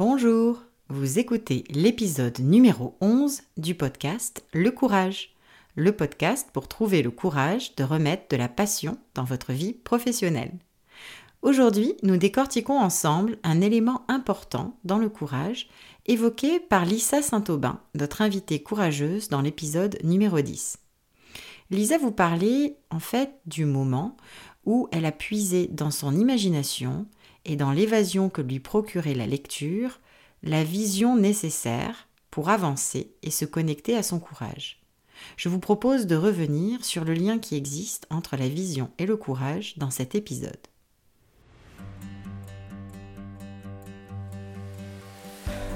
Bonjour, vous écoutez l'épisode numéro 11 du podcast Le courage, le podcast pour trouver le courage de remettre de la passion dans votre vie professionnelle. Aujourd'hui, nous décortiquons ensemble un élément important dans le courage évoqué par Lisa Saint-Aubin, notre invitée courageuse dans l'épisode numéro 10. Lisa vous parlait en fait du moment où elle a puisé dans son imagination et dans l'évasion que lui procurait la lecture, la vision nécessaire pour avancer et se connecter à son courage. Je vous propose de revenir sur le lien qui existe entre la vision et le courage dans cet épisode.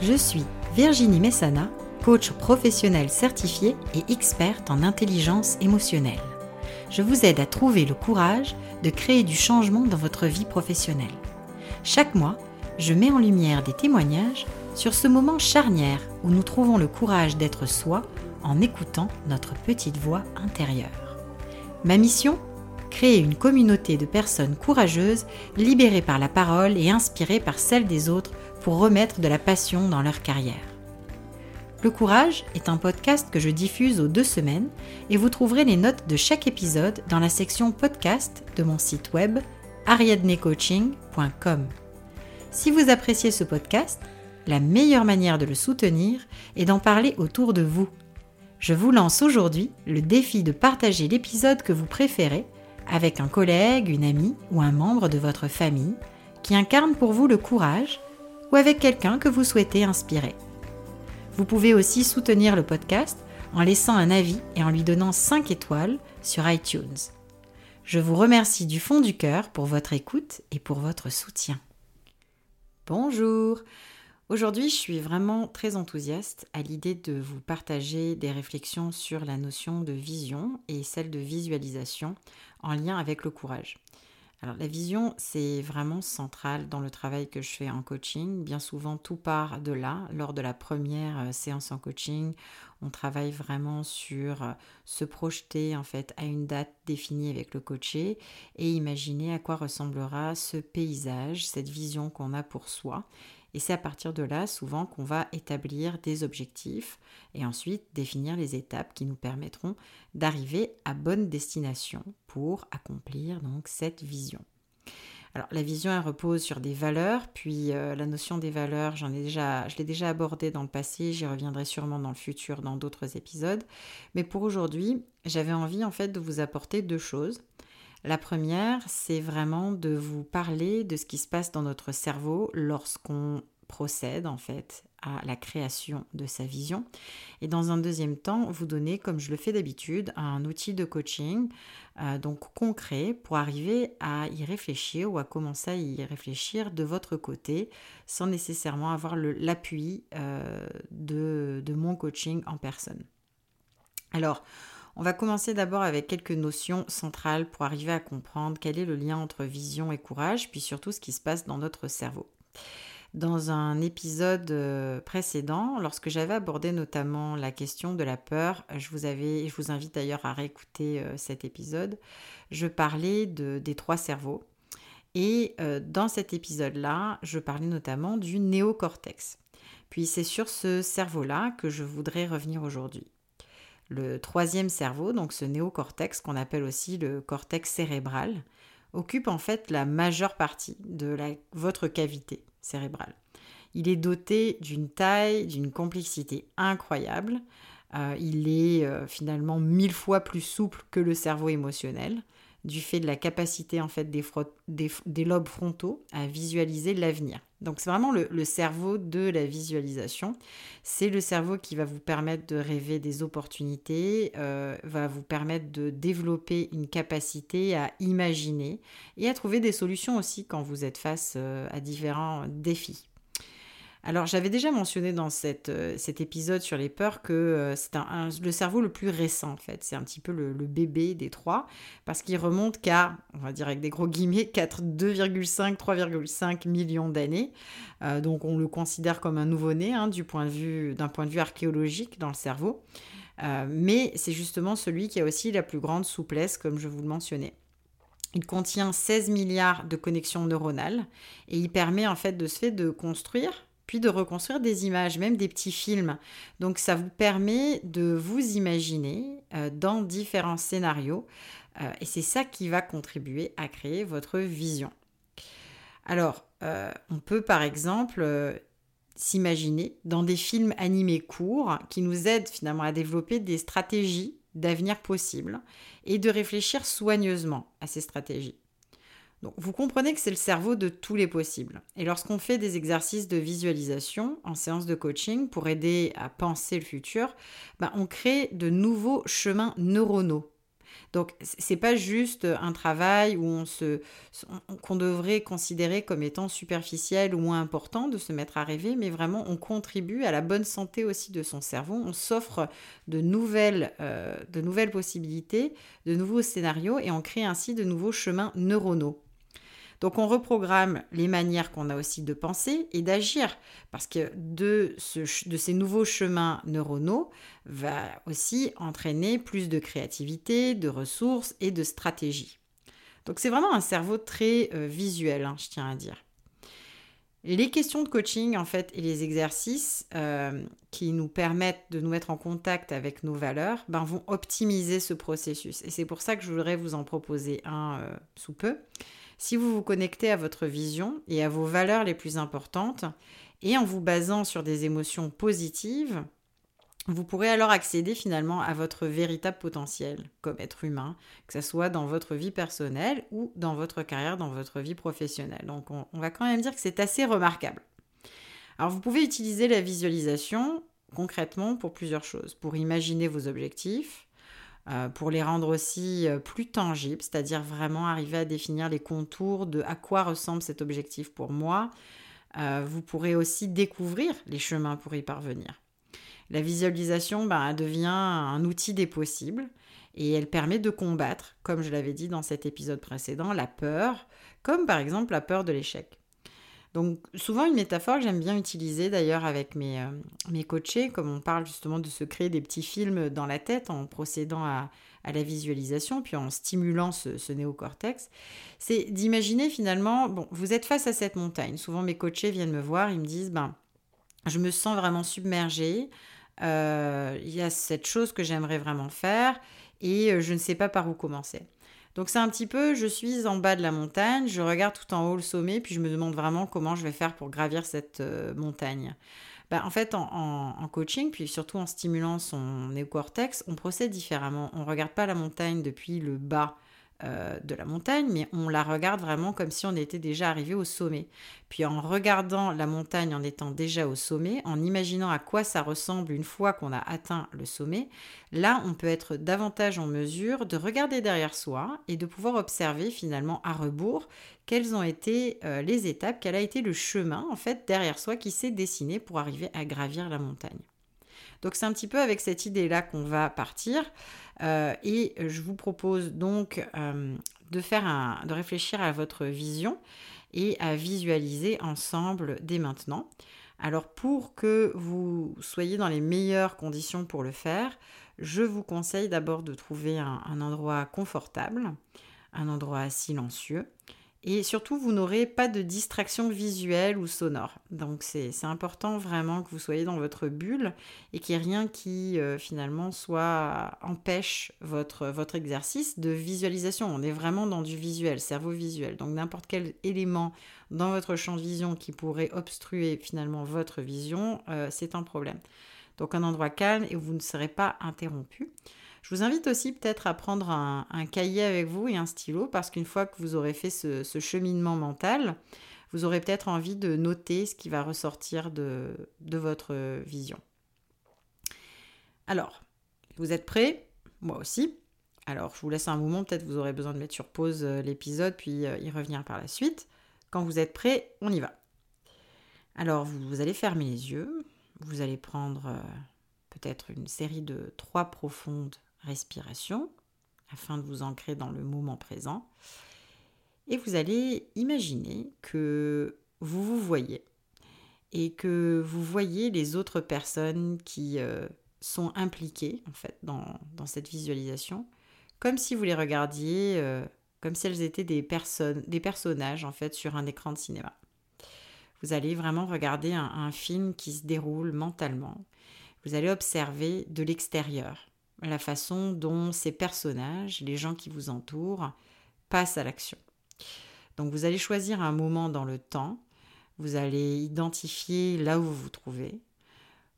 Je suis Virginie Messana, coach professionnel certifié et experte en intelligence émotionnelle. Je vous aide à trouver le courage de créer du changement dans votre vie professionnelle. Chaque mois, je mets en lumière des témoignages sur ce moment charnière où nous trouvons le courage d'être soi en écoutant notre petite voix intérieure. Ma mission Créer une communauté de personnes courageuses, libérées par la parole et inspirées par celle des autres pour remettre de la passion dans leur carrière. Le courage est un podcast que je diffuse aux deux semaines et vous trouverez les notes de chaque épisode dans la section podcast de mon site web ariadnecoaching.com. Si vous appréciez ce podcast, la meilleure manière de le soutenir est d'en parler autour de vous. Je vous lance aujourd'hui le défi de partager l'épisode que vous préférez avec un collègue, une amie ou un membre de votre famille qui incarne pour vous le courage ou avec quelqu'un que vous souhaitez inspirer. Vous pouvez aussi soutenir le podcast en laissant un avis et en lui donnant 5 étoiles sur iTunes. Je vous remercie du fond du cœur pour votre écoute et pour votre soutien. Bonjour Aujourd'hui, je suis vraiment très enthousiaste à l'idée de vous partager des réflexions sur la notion de vision et celle de visualisation en lien avec le courage. Alors la vision, c'est vraiment central dans le travail que je fais en coaching. Bien souvent, tout part de là. Lors de la première euh, séance en coaching, on travaille vraiment sur euh, se projeter en fait à une date définie avec le coaché et imaginer à quoi ressemblera ce paysage, cette vision qu'on a pour soi. Et c'est à partir de là, souvent, qu'on va établir des objectifs et ensuite définir les étapes qui nous permettront d'arriver à bonne destination pour accomplir donc cette vision. Alors la vision elle repose sur des valeurs, puis euh, la notion des valeurs, j'en ai déjà, je l'ai déjà abordé dans le passé, j'y reviendrai sûrement dans le futur dans d'autres épisodes. Mais pour aujourd'hui, j'avais envie en fait de vous apporter deux choses. La première, c'est vraiment de vous parler de ce qui se passe dans notre cerveau lorsqu'on procède en fait à la création de sa vision. Et dans un deuxième temps, vous donner, comme je le fais d'habitude, un outil de coaching euh, donc concret pour arriver à y réfléchir ou à commencer à y réfléchir de votre côté sans nécessairement avoir l'appui euh, de, de mon coaching en personne. Alors, on va commencer d'abord avec quelques notions centrales pour arriver à comprendre quel est le lien entre vision et courage, puis surtout ce qui se passe dans notre cerveau. Dans un épisode euh, précédent, lorsque j'avais abordé notamment la question de la peur, je vous invite d'ailleurs à réécouter euh, cet épisode, je parlais de, des trois cerveaux. Et euh, dans cet épisode-là, je parlais notamment du néocortex. Puis c'est sur ce cerveau-là que je voudrais revenir aujourd'hui. Le troisième cerveau, donc ce néocortex qu'on appelle aussi le cortex cérébral, occupe en fait la majeure partie de votre cavité cérébrale. Il est doté d'une taille, d'une complexité incroyable. Euh, il est euh, finalement mille fois plus souple que le cerveau émotionnel du fait de la capacité en fait des, lobes frontaux à visualiser l'avenir. Donc c'est vraiment le, cerveau de la visualisation. C'est le cerveau qui va vous permettre de rêver des opportunités, euh, va vous permettre de développer une capacité à imaginer et à trouver des solutions aussi quand vous êtes face euh, à différents défis. Alors j'avais déjà mentionné dans euh, cet épisode sur les peurs que euh, c'est le cerveau le plus récent en fait. C'est un petit peu le, bébé des trois parce qu'il remonte qu'à, on va dire avec des gros guillemets, 2,5, 3,5 millions d'années. Euh, donc on le considère comme un nouveau-né hein, du point de vue, d'un point de vue archéologique dans le cerveau. mais c'est justement celui qui a aussi la plus grande souplesse comme je vous le mentionnais. Il contient 16 milliards de connexions neuronales et il permet en fait de se fait de construire puis de reconstruire des images, même des petits films. Donc ça vous permet de vous imaginer euh, dans différents scénarios euh, et c'est ça qui va contribuer à créer votre vision. Alors, euh, on peut par exemple s'imaginer dans des films animés courts qui nous aident finalement à développer des stratégies d'avenir possibles et de réfléchir soigneusement à ces stratégies. Donc, vous comprenez que c'est le cerveau de tous les possibles. Et lorsqu'on fait des exercices de visualisation en séance de coaching pour aider à penser le futur, ben, on crée de nouveaux chemins neuronaux donc, c'est pas juste un travail où on se, qu'on devrait considérer comme étant superficiel ou moins important de se mettre à rêver, mais vraiment on contribue à la bonne santé aussi de son cerveau. On s'offre de nouvelles, euh, de nouvelles possibilités, de nouveaux scénarios et on crée ainsi de nouveaux chemins neuronaux. Donc on reprogramme les manières qu'on a aussi de penser et d'agir, parce que de, ces nouveaux chemins neuronaux va aussi entraîner plus de créativité, de ressources et de stratégie. Donc c'est vraiment un cerveau très euh, visuel, hein, je tiens à dire. Les questions de coaching, en fait, et les exercices euh, qui nous permettent de nous mettre en contact avec nos valeurs, ben, vont optimiser ce processus. Et c'est pour ça que je voudrais vous en proposer un euh, sous peu. Si vous vous connectez à votre vision et à vos valeurs les plus importantes, et en vous basant sur des émotions positives, vous pourrez alors accéder finalement à votre véritable potentiel comme être humain, que ce soit dans votre vie personnelle ou dans votre carrière, dans votre vie professionnelle. Donc on, va quand même dire que c'est assez remarquable. Alors vous pouvez utiliser la visualisation concrètement pour plusieurs choses. Pour imaginer vos objectifs, euh, pour les rendre aussi euh, plus tangibles, c'est-à-dire vraiment arriver à définir les contours de à quoi ressemble cet objectif pour moi. Euh, vous pourrez aussi découvrir les chemins pour y parvenir. La visualisation ben, devient un outil des possibles et elle permet de combattre, comme je l'avais dit dans cet épisode précédent, la peur, comme par exemple la peur de l'échec. Donc souvent une métaphore que j'aime bien utiliser d'ailleurs avec mes, euh, mes coachés, comme on parle justement de se créer des petits films dans la tête en procédant à, la visualisation, puis en stimulant ce, néocortex, c'est d'imaginer finalement, bon, vous êtes face à cette montagne. Souvent mes coachés viennent me voir, ils me disent, ben, je me sens vraiment submergée, il y a cette chose que j'aimerais vraiment faire et euh, je ne sais pas par où commencer. Donc c'est un petit peu, je suis en bas de la montagne, je regarde tout en haut le sommet, puis je me demande vraiment comment je vais faire pour gravir cette euh, montagne. Bah, en fait, en, coaching, puis surtout en stimulant son néocortex, on procède différemment. On ne regarde pas la montagne depuis le bas euh, de la montagne, mais on la regarde vraiment comme si on était déjà arrivé au sommet. Puis en regardant la montagne en étant déjà au sommet, en imaginant à quoi ça ressemble une fois qu'on a atteint le sommet, là on peut être davantage en mesure de regarder derrière soi et de pouvoir observer finalement à rebours quelles ont été euh, les étapes, quel a été le chemin en fait derrière soi qui s'est dessiné pour arriver à gravir la montagne. Donc c'est un petit peu avec cette idée-là qu'on va partir. Euh, et je vous propose donc euh, de, faire un, de réfléchir à votre vision et à visualiser ensemble dès maintenant. Alors pour que vous soyez dans les meilleures conditions pour le faire, je vous conseille d'abord de trouver un endroit confortable, un endroit silencieux et surtout, vous n'aurez pas de distraction visuelle ou sonore. Donc c'est important vraiment que vous soyez dans votre bulle et qu'il n'y ait rien qui euh, finalement soit empêche votre, votre exercice de visualisation. On est vraiment dans du visuel, cerveau visuel. Donc n'importe quel élément dans votre champ de vision qui pourrait obstruer finalement votre vision, euh, c'est un problème. Donc un endroit calme et où vous ne serez pas interrompu. Je vous invite aussi peut-être à prendre un, cahier avec vous et un stylo parce qu'une fois que vous aurez fait ce, cheminement mental, vous aurez peut-être envie de noter ce qui va ressortir de, votre vision. Alors, vous êtes prêts? Moi aussi. Alors, je vous laisse un moment, peut-être vous aurez besoin de mettre sur pause euh, l'épisode, puis euh, y revenir par la suite. Quand vous êtes prêts, on y va. Alors, vous, allez fermer les yeux, vous allez prendre euh, peut-être une série de trois profondes respiration afin de vous ancrer dans le moment présent. Et vous allez imaginer que vous vous voyez et que vous voyez les autres personnes qui euh, sont impliquées en fait dans, cette visualisation, comme si vous les regardiez, euh, comme si elles étaient des personnes, des personnages en fait sur un écran de cinéma. vous allez vraiment regarder un, film qui se déroule mentalement. Vous allez observer de l'extérieur la façon dont ces personnages, les gens qui vous entourent, passent à l'action. Donc vous allez choisir un moment dans le temps, vous allez identifier là où vous vous trouvez,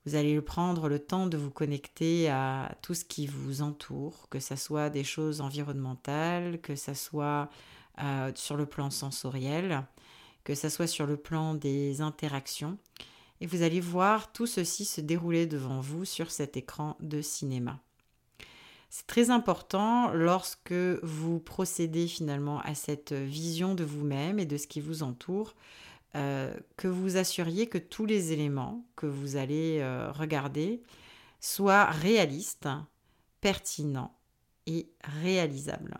vous allez prendre le temps de vous connecter à tout ce qui vous entoure, que ce soit des choses environnementales, que ce soit euh, sur le plan sensoriel, que ce soit sur le plan des interactions. Et vous allez voir tout ceci se dérouler devant vous sur cet écran de cinéma. C'est très important lorsque vous procédez finalement à cette vision de vous-même et de ce qui vous entoure euh, que vous assuriez que tous les éléments que vous allez euh, regarder soient réalistes, pertinents et réalisables.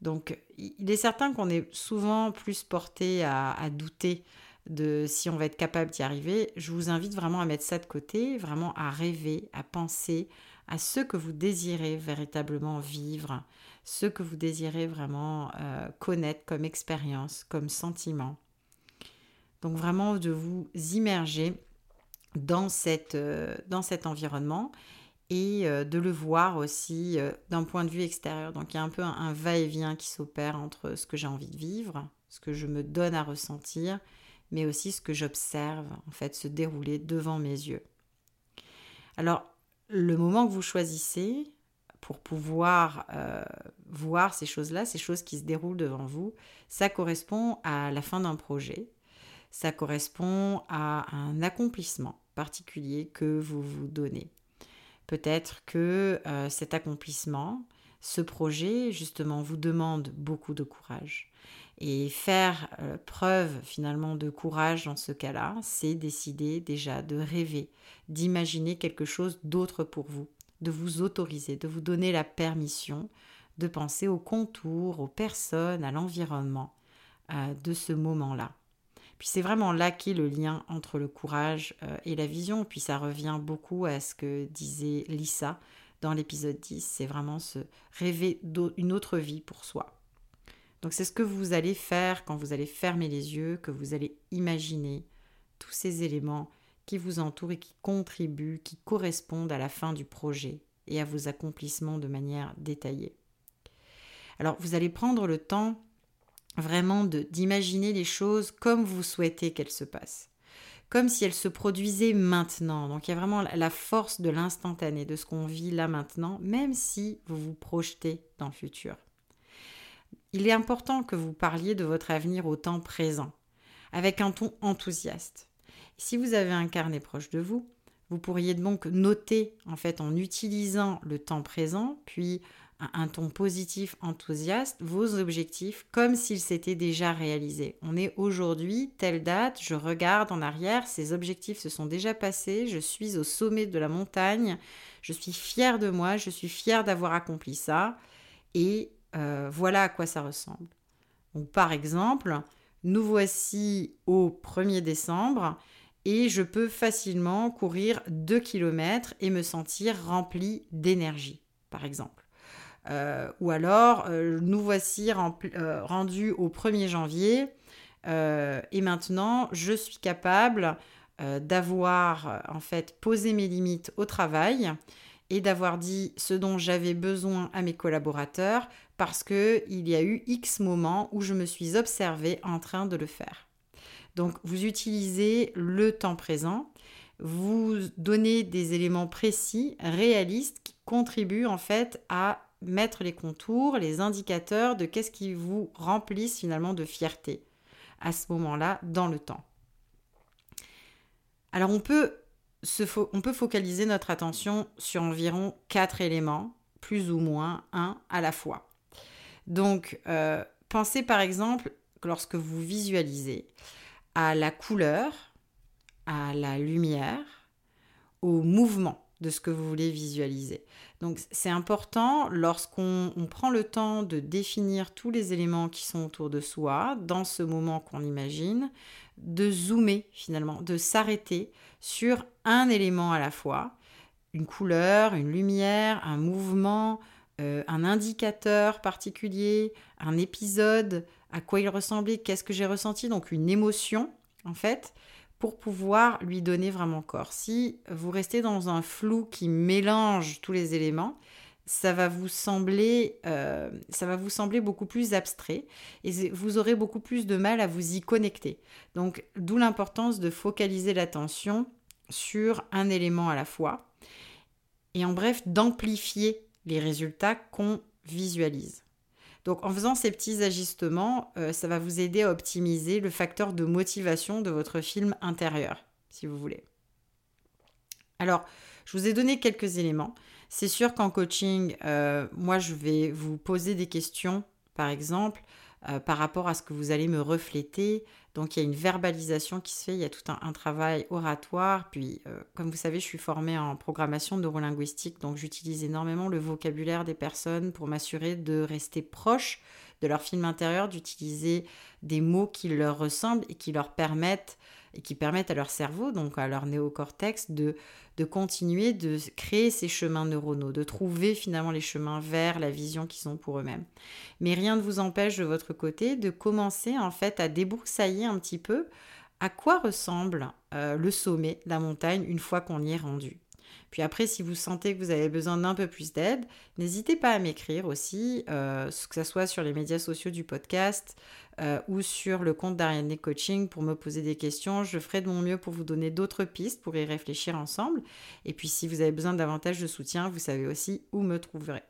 Donc, il est certain qu'on est souvent plus porté à, à, douter de si on va être capable d'y arriver. Je vous invite vraiment à mettre ça de côté, vraiment à rêver, à penser à ce que vous désirez véritablement vivre, ce que vous désirez vraiment euh, connaître comme expérience, comme sentiment. Donc vraiment de vous immerger dans, cette, euh, dans cet environnement et euh, de le voir aussi d'un point de vue extérieur. Donc il y a un peu un, va-et-vient qui s'opère entre ce que j'ai envie de vivre, ce que je me donne à ressentir, mais aussi ce que j'observe en fait se dérouler devant mes yeux. Alors le moment que vous choisissez pour pouvoir voir ces choses-là, ces choses qui se déroulent devant vous, ça correspond à la fin d'un projet, ça correspond à un accomplissement particulier que vous vous donnez. Peut-être que euh, cet accomplissement, ce projet, justement, vous demande beaucoup de courage. Et faire euh, preuve finalement de courage dans ce cas-là, c'est décider déjà de rêver, d'imaginer quelque chose d'autre pour vous, de vous autoriser, de vous donner la permission de penser aux contours, aux personnes, à l'environnement euh, de ce moment-là. Puis c'est vraiment là qu'est le lien entre le courage euh, et la vision. Puis ça revient beaucoup à ce que disait Lisa dans l'épisode 10. C'est vraiment se rêver d'une autre vie pour soi. Donc c'est ce que vous allez faire quand vous allez fermer les yeux, que vous allez imaginer tous ces éléments qui vous entourent et qui contribuent, qui correspondent à la fin du projet et à vos accomplissements de manière détaillée. Alors vous allez prendre le temps vraiment d'imaginer les choses comme vous souhaitez qu'elles se passent, comme si elles se produisaient maintenant. Donc il y a vraiment la force de l'instantané, de ce qu'on vit là maintenant, même si vous vous projetez dans le futur. Il est important que vous parliez de votre avenir au temps présent, avec un ton enthousiaste. Si vous avez un carnet proche de vous, vous pourriez donc noter en fait en utilisant le temps présent, puis un ton positif enthousiaste, vos objectifs comme s'ils s'étaient déjà réalisés. On est aujourd'hui, telle date, je regarde en arrière, ces objectifs se sont déjà passés, je suis au sommet de la montagne, je suis fière de moi, je suis fière d'avoir accompli ça, et euh, voilà à quoi ça ressemble. Donc par exemple, nous voici au 1er décembre, et je peux facilement courir 2 km et me sentir rempli d'énergie, par exemple. Euh, ou alors, euh, nous voici rendus au 1er janvier et maintenant, je suis capable d'avoir en fait posé mes limites au travail et d'avoir dit ce dont j'avais besoin à mes collaborateurs parce que il y a eu X moments où je me suis observée en train de le faire. Donc vous utilisez le temps présent, vous donnez des éléments précis, réalistes qui contribuent en fait à mettre les contours, les indicateurs de qu'est-ce qui vous remplissent finalement de fierté à ce moment-là dans le temps. Alors on peut, on peut focaliser notre attention sur environ quatre éléments, plus ou moins un à la fois. Donc euh, pensez par exemple lorsque vous visualisez à la couleur, à la lumière, au mouvement de ce que vous voulez visualiser. Donc c'est important lorsqu'on prend le temps de définir tous les éléments qui sont autour de soi, dans ce moment qu'on imagine, de zoomer finalement, de s'arrêter sur un élément à la fois, une couleur, une lumière, un mouvement, euh, un indicateur particulier, un épisode, à quoi il ressemblait, qu'est-ce que j'ai ressenti, donc une émotion en fait, pour pouvoir lui donner vraiment corps. Si vous restez dans un flou qui mélange tous les éléments, ça va vous sembler, euh, ça va vous sembler beaucoup plus abstrait et vous aurez beaucoup plus de mal à vous y connecter. Donc, d'où l'importance de focaliser l'attention sur un élément à la fois et en bref d'amplifier les résultats qu'on visualise. Donc en faisant ces petits ajustements, euh, ça va vous aider à optimiser le facteur de motivation de votre film intérieur, si vous voulez. Alors, je vous ai donné quelques éléments. C'est sûr qu'en coaching, euh, moi, je vais vous poser des questions, par exemple, euh, par rapport à ce que vous allez me refléter. Donc il y a une verbalisation qui se fait, il y a tout un, travail oratoire. Puis, euh, comme vous savez, je suis formée en programmation neurolinguistique, donc j'utilise énormément le vocabulaire des personnes pour m'assurer de rester proche de leur film intérieur, d'utiliser des mots qui leur ressemblent et qui leur permettent et qui permettent à leur cerveau, donc à leur néocortex, de, de continuer de créer ces chemins neuronaux, de trouver finalement les chemins vers la vision qu'ils ont pour eux-mêmes. Mais rien ne vous empêche de votre côté de commencer en fait à débroussailler un petit peu à quoi ressemble euh, le sommet de la montagne une fois qu'on y est rendu. Puis après, si vous sentez que vous avez besoin d'un peu plus d'aide, n'hésitez pas à m'écrire aussi, euh, que ce soit sur les médias sociaux du podcast euh, ou sur le compte d'Ariane Coaching pour me poser des questions. Je ferai de mon mieux pour vous donner d'autres pistes pour y réfléchir ensemble. Et puis si vous avez besoin davantage de soutien, vous savez aussi où me trouver.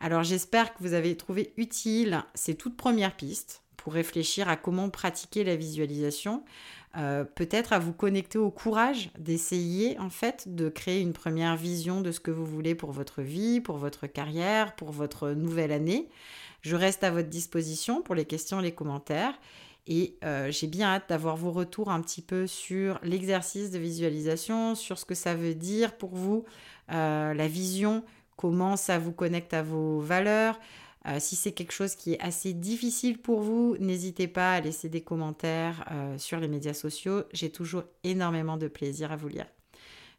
Alors j'espère que vous avez trouvé utile ces toutes premières pistes pour réfléchir à comment pratiquer la visualisation, euh, peut-être à vous connecter au courage d'essayer en fait de créer une première vision de ce que vous voulez pour votre vie, pour votre carrière, pour votre nouvelle année. Je reste à votre disposition pour les questions les commentaires. Et euh, j'ai bien hâte d'avoir vos retours un petit peu sur l'exercice de visualisation, sur ce que ça veut dire pour vous, euh, la vision, comment ça vous connecte à vos valeurs, euh, si c'est quelque chose qui est assez difficile pour vous, n'hésitez pas à laisser des commentaires euh, sur les médias sociaux. J'ai toujours énormément de plaisir à vous lire.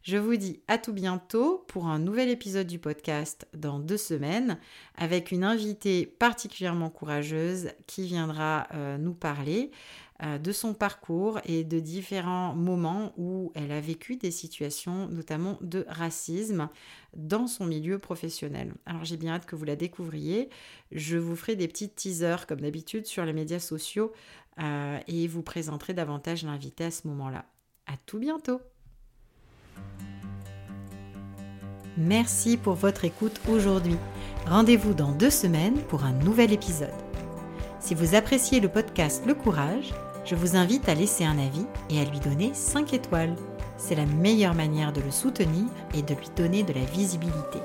Je vous dis à tout bientôt pour un nouvel épisode du podcast dans deux semaines avec une invitée particulièrement courageuse qui viendra euh, nous parler de son parcours et de différents moments où elle a vécu des situations notamment de racisme dans son milieu professionnel. Alors j'ai bien hâte que vous la découvriez. Je vous ferai des petits teasers comme d'habitude sur les médias sociaux euh, et vous présenterai davantage l'invité à ce moment-là. À tout bientôt Merci pour votre écoute aujourd'hui. Rendez-vous dans deux semaines pour un nouvel épisode. Si vous appréciez le podcast Le Courage, je vous invite à laisser un avis et à lui donner 5 étoiles. C'est la meilleure manière de le soutenir et de lui donner de la visibilité.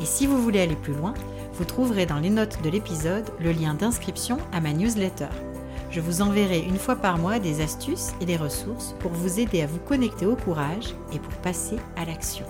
Et si vous voulez aller plus loin, vous trouverez dans les notes de l'épisode le lien d'inscription à ma newsletter. Je vous enverrai une fois par mois des astuces et des ressources pour vous aider à vous connecter au courage et pour passer à l'action.